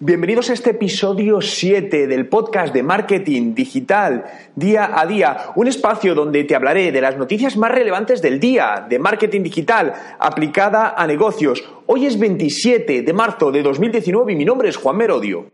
Bienvenidos a este episodio 7 del podcast de marketing digital día a día, un espacio donde te hablaré de las noticias más relevantes del día de marketing digital aplicada a negocios. Hoy es 27 de marzo de 2019 y mi nombre es Juan Merodio.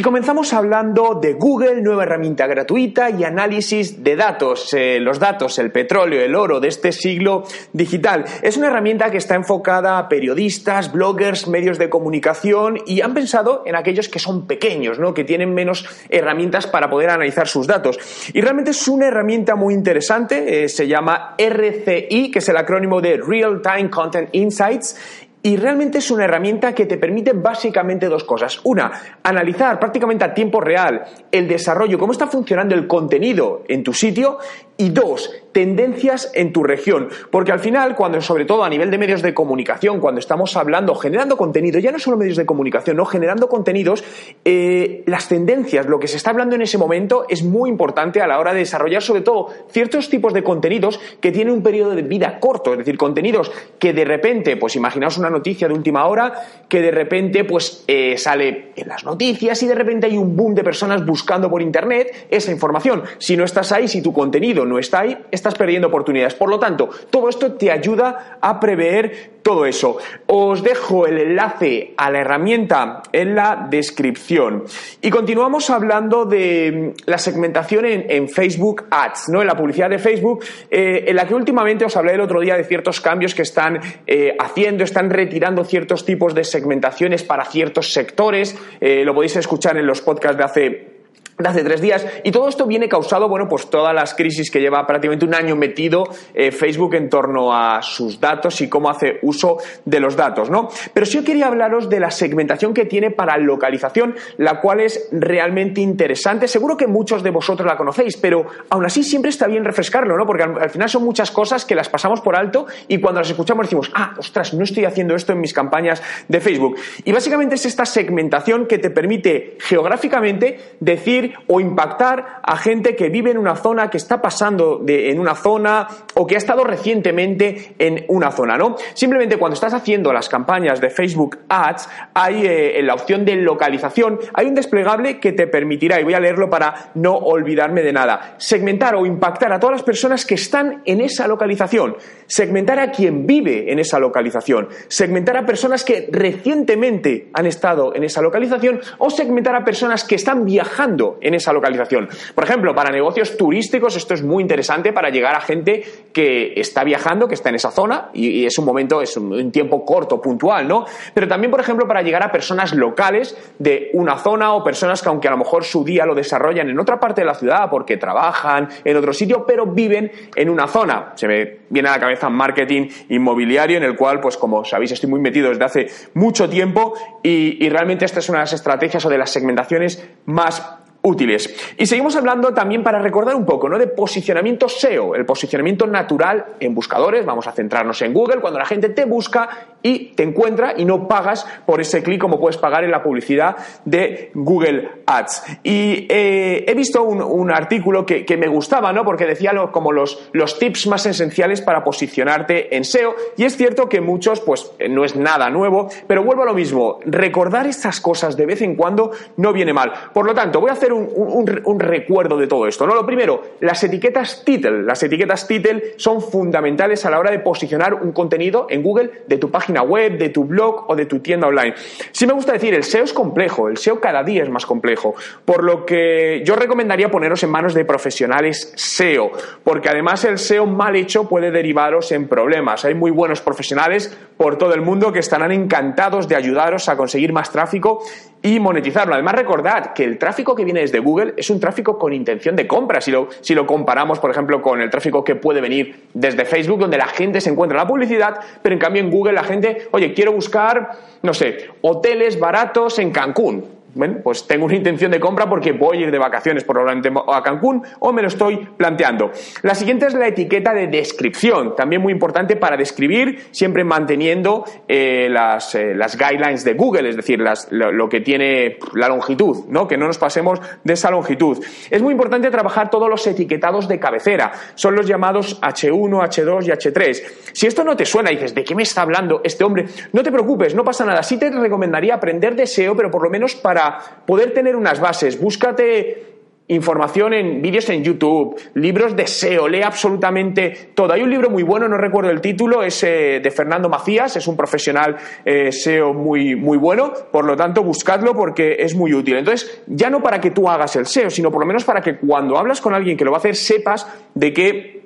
Y comenzamos hablando de Google, nueva herramienta gratuita y análisis de datos. Eh, los datos, el petróleo, el oro de este siglo digital. Es una herramienta que está enfocada a periodistas, bloggers, medios de comunicación y han pensado en aquellos que son pequeños, ¿no? que tienen menos herramientas para poder analizar sus datos. Y realmente es una herramienta muy interesante. Eh, se llama RCI, que es el acrónimo de Real Time Content Insights y realmente es una herramienta que te permite básicamente dos cosas. Una, analizar prácticamente a tiempo real el desarrollo, cómo está funcionando el contenido en tu sitio. Y dos, tendencias en tu región. Porque al final, cuando, sobre todo a nivel de medios de comunicación, cuando estamos hablando, generando contenido, ya no solo medios de comunicación, no, generando contenidos, eh, las tendencias, lo que se está hablando en ese momento es muy importante a la hora de desarrollar, sobre todo, ciertos tipos de contenidos que tienen un periodo de vida corto. Es decir, contenidos que de repente, pues imaginaos una noticia de última hora que de repente pues eh, sale en las noticias y de repente hay un boom de personas buscando por internet esa información. Si no estás ahí, si tu contenido no está ahí, estás perdiendo oportunidades. Por lo tanto, todo esto te ayuda a prever todo eso. Os dejo el enlace a la herramienta en la descripción. Y continuamos hablando de la segmentación en, Facebook Ads, ¿no? En la publicidad de Facebook, eh, en la que últimamente os hablé el otro día de ciertos cambios que están eh, haciendo, están retirando ciertos tipos de segmentaciones para ciertos sectores. Eh, lo podéis escuchar en los podcasts de hace de hace tres días. Y todo esto viene causado, bueno, pues todas las crisis que lleva prácticamente un año metido eh, Facebook en torno a sus datos y cómo hace uso de los datos, ¿no? Pero sí yo quería hablaros de la segmentación que tiene para localización, la cual es realmente interesante. Seguro que muchos de vosotros la conocéis, pero aún así siempre está bien refrescarlo, ¿no? Porque al, final son muchas cosas que las pasamos por alto y cuando las escuchamos decimos, ah, ostras, no estoy haciendo esto en mis campañas de Facebook. Y básicamente es esta segmentación que te permite geográficamente decir o impactar a gente que vive en una zona, que está pasando en una zona o que ha estado recientemente en una zona, ¿no? Simplemente cuando estás haciendo las campañas de Facebook Ads, hay eh, en la opción de localización, hay un desplegable que te permitirá, y voy a leerlo para no olvidarme de nada, segmentar o impactar a todas las personas que están en esa localización, segmentar a quien vive en esa localización, segmentar a personas que recientemente han estado en esa localización o segmentar a personas que están viajando en esa localización. Por ejemplo, para negocios turísticos esto es muy interesante para llegar a gente que está viajando, que está en esa zona y, es un momento, es un, tiempo corto, puntual, ¿no? Pero también, por ejemplo, para llegar a personas locales de una zona o personas que aunque a lo mejor su día lo desarrollan en otra parte de la ciudad porque trabajan en otro sitio, pero viven en una zona. Se me viene a la cabeza marketing inmobiliario en el cual, pues como sabéis, estoy muy metido desde hace mucho tiempo y, realmente esta es una de las estrategias o de las segmentaciones más útiles. Y seguimos hablando también para recordar un poco, ¿no? De posicionamiento SEO, el posicionamiento natural en buscadores. Vamos a centrarnos en Google, cuando la gente te busca y te encuentra y no pagas por ese clic como puedes pagar en la publicidad de Google Ads. Y eh, he visto un, artículo que, me gustaba, ¿no? Porque decía como los, los tips más esenciales para posicionarte en SEO. Y es cierto que muchos, pues no es nada nuevo, pero vuelvo a lo mismo. Recordar estas cosas de vez en cuando no viene mal. Por lo tanto, voy a hacer un, recuerdo de todo esto. ¿no? Lo primero, las etiquetas title. Las etiquetas title son fundamentales a la hora de posicionar un contenido en Google de tu página web, de tu blog o de tu tienda online. Sí me gusta decir, el SEO es complejo, el SEO cada día es más complejo, por lo que yo recomendaría poneros en manos de profesionales SEO, porque además el SEO mal hecho puede derivaros en problemas. Hay muy buenos profesionales por todo el mundo que estarán encantados de ayudaros a conseguir más tráfico y monetizarlo. Además, recordad que el tráfico que viene desde Google es un tráfico con intención de compra. Si lo, si lo comparamos, por ejemplo, con el tráfico que puede venir desde Facebook, donde la gente se encuentra en la publicidad, pero en cambio en Google la gente, oye, quiero buscar, no sé, hoteles baratos en Cancún bueno, pues tengo una intención de compra porque voy a ir de vacaciones probablemente a Cancún o me lo estoy planteando. La siguiente es la etiqueta de descripción, también muy importante para describir, siempre manteniendo eh, las, eh, las, guidelines de Google, es decir, lo, que tiene la longitud, ¿no? que no nos pasemos de esa longitud. Es muy importante trabajar todos los etiquetados de cabecera, son los llamados H1, H2 y H3. Si esto no te suena y dices, ¿de qué me está hablando este hombre? No te preocupes, no pasa nada. Sí te recomendaría aprender deseo, pero por lo menos para poder tener unas bases, búscate información en vídeos en YouTube, libros de SEO, lee absolutamente todo. Hay un libro muy bueno, no recuerdo el título, es eh, de Fernando Macías, es un profesional eh, SEO muy, muy bueno, por lo tanto buscadlo porque es muy útil. Entonces, ya no para que tú hagas el SEO, sino por lo menos para que cuando hablas con alguien que lo va a hacer sepas de qué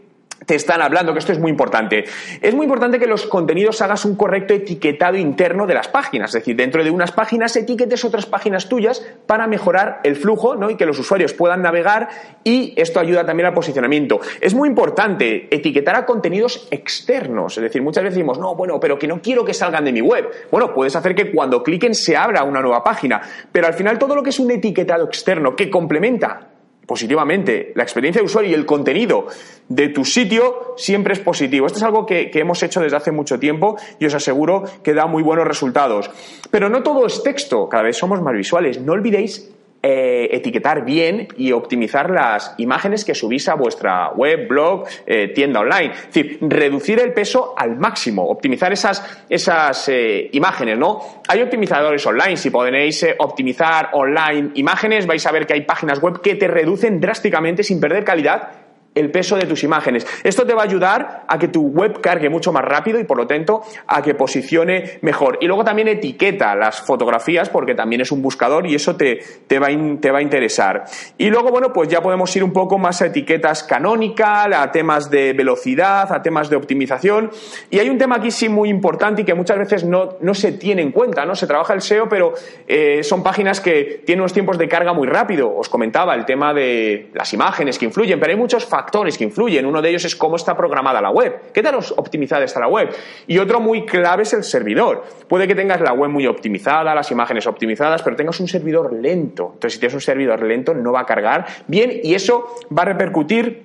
te están hablando, que esto es muy importante. Es muy importante que los contenidos hagas un correcto etiquetado interno de las páginas, es decir, dentro de unas páginas etiquetes otras páginas tuyas para mejorar el flujo ¿no? y que los usuarios puedan navegar y esto ayuda también al posicionamiento. Es muy importante etiquetar a contenidos externos, es decir, muchas veces decimos, no, bueno, pero que no quiero que salgan de mi web. Bueno, puedes hacer que cuando cliquen se abra una nueva página, pero al final todo lo que es un etiquetado externo que complementa positivamente la experiencia de usuario y el contenido de tu sitio siempre es positivo. Esto es algo que, hemos hecho desde hace mucho tiempo y os aseguro que da muy buenos resultados. Pero no todo es texto, cada vez somos más visuales. No olvidéis eh, etiquetar bien y optimizar las imágenes que subís a vuestra web, blog, eh, tienda online. Es decir, reducir el peso al máximo, optimizar esas, esas eh, imágenes, ¿no? Hay optimizadores online, si podéis optimizar online imágenes, vais a ver que hay páginas web que te reducen drásticamente sin perder calidad el peso de tus imágenes. Esto te va a ayudar a que tu web cargue mucho más rápido y por lo tanto a que posicione mejor. Y luego también etiqueta las fotografías porque también es un buscador y eso te, te, va, te va a interesar. Y luego, bueno, pues ya podemos ir un poco más a etiquetas canónicas, a temas de velocidad, a temas de optimización. Y hay un tema aquí sí muy importante y que muchas veces no, no se tiene en cuenta, ¿no? Se trabaja el SEO, pero eh, son páginas que tienen unos tiempos de carga muy rápido. Os comentaba el tema de las imágenes que influyen, pero hay muchos factores factores que influyen. Uno de ellos es cómo está programada la web. ¿Qué tal optimizada está la web? Y otro muy clave es el servidor. Puede que tengas la web muy optimizada, las imágenes optimizadas, pero tengas un servidor lento. Entonces, si tienes un servidor lento, no va a cargar bien y eso va a repercutir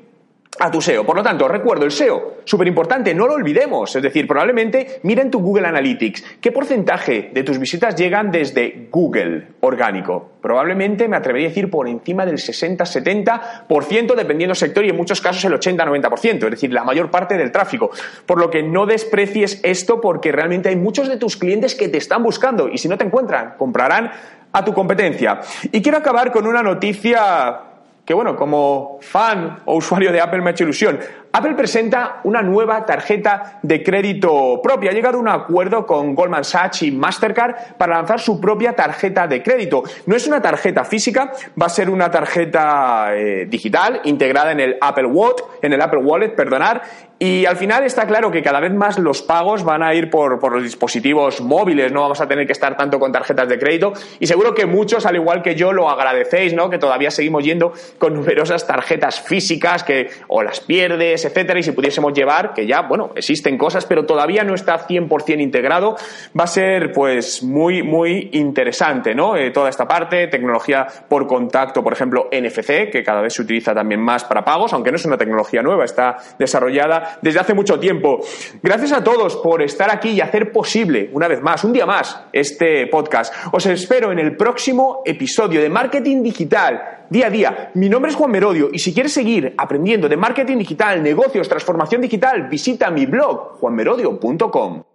a tu SEO. Por lo tanto, recuerdo el SEO, súper importante, no lo olvidemos. Es decir, probablemente mira en tu Google Analytics qué porcentaje de tus visitas llegan desde Google orgánico. Probablemente me atrevería a decir por encima del 60-70%, dependiendo del sector y en muchos casos el 80-90%, es decir, la mayor parte del tráfico. Por lo que no desprecies esto porque realmente hay muchos de tus clientes que te están buscando y si no te encuentran, comprarán a tu competencia. Y quiero acabar con una noticia que bueno, como fan o usuario de Apple me ha hecho ilusión. Apple presenta una nueva tarjeta de crédito propia. Ha llegado a un acuerdo con Goldman Sachs y Mastercard para lanzar su propia tarjeta de crédito. No es una tarjeta física, va a ser una tarjeta eh, digital integrada en el Apple Wallet, en el Apple Wallet, perdonar, y al final está claro que cada vez más los pagos van a ir por, por, los dispositivos móviles, no vamos a tener que estar tanto con tarjetas de crédito y seguro que muchos, al igual que yo, lo agradecéis, ¿no? Que todavía seguimos yendo con numerosas tarjetas físicas que o las pierdes, etcétera, y si pudiésemos llevar, que ya, bueno, existen cosas, pero todavía no está 100% integrado, va a ser pues muy, muy interesante, ¿no? Eh, toda esta parte, tecnología por contacto, por ejemplo, NFC, que cada vez se utiliza también más para pagos, aunque no es una tecnología nueva, está desarrollada desde hace mucho tiempo. Gracias a todos por estar aquí y hacer posible, una vez más, un día más, este podcast. Os espero en el próximo episodio de Marketing Digital, día a día. Mi nombre es Juan Merodio y si quieres seguir aprendiendo de marketing digital, negocios, transformación digital, visita mi blog juanmerodio.com.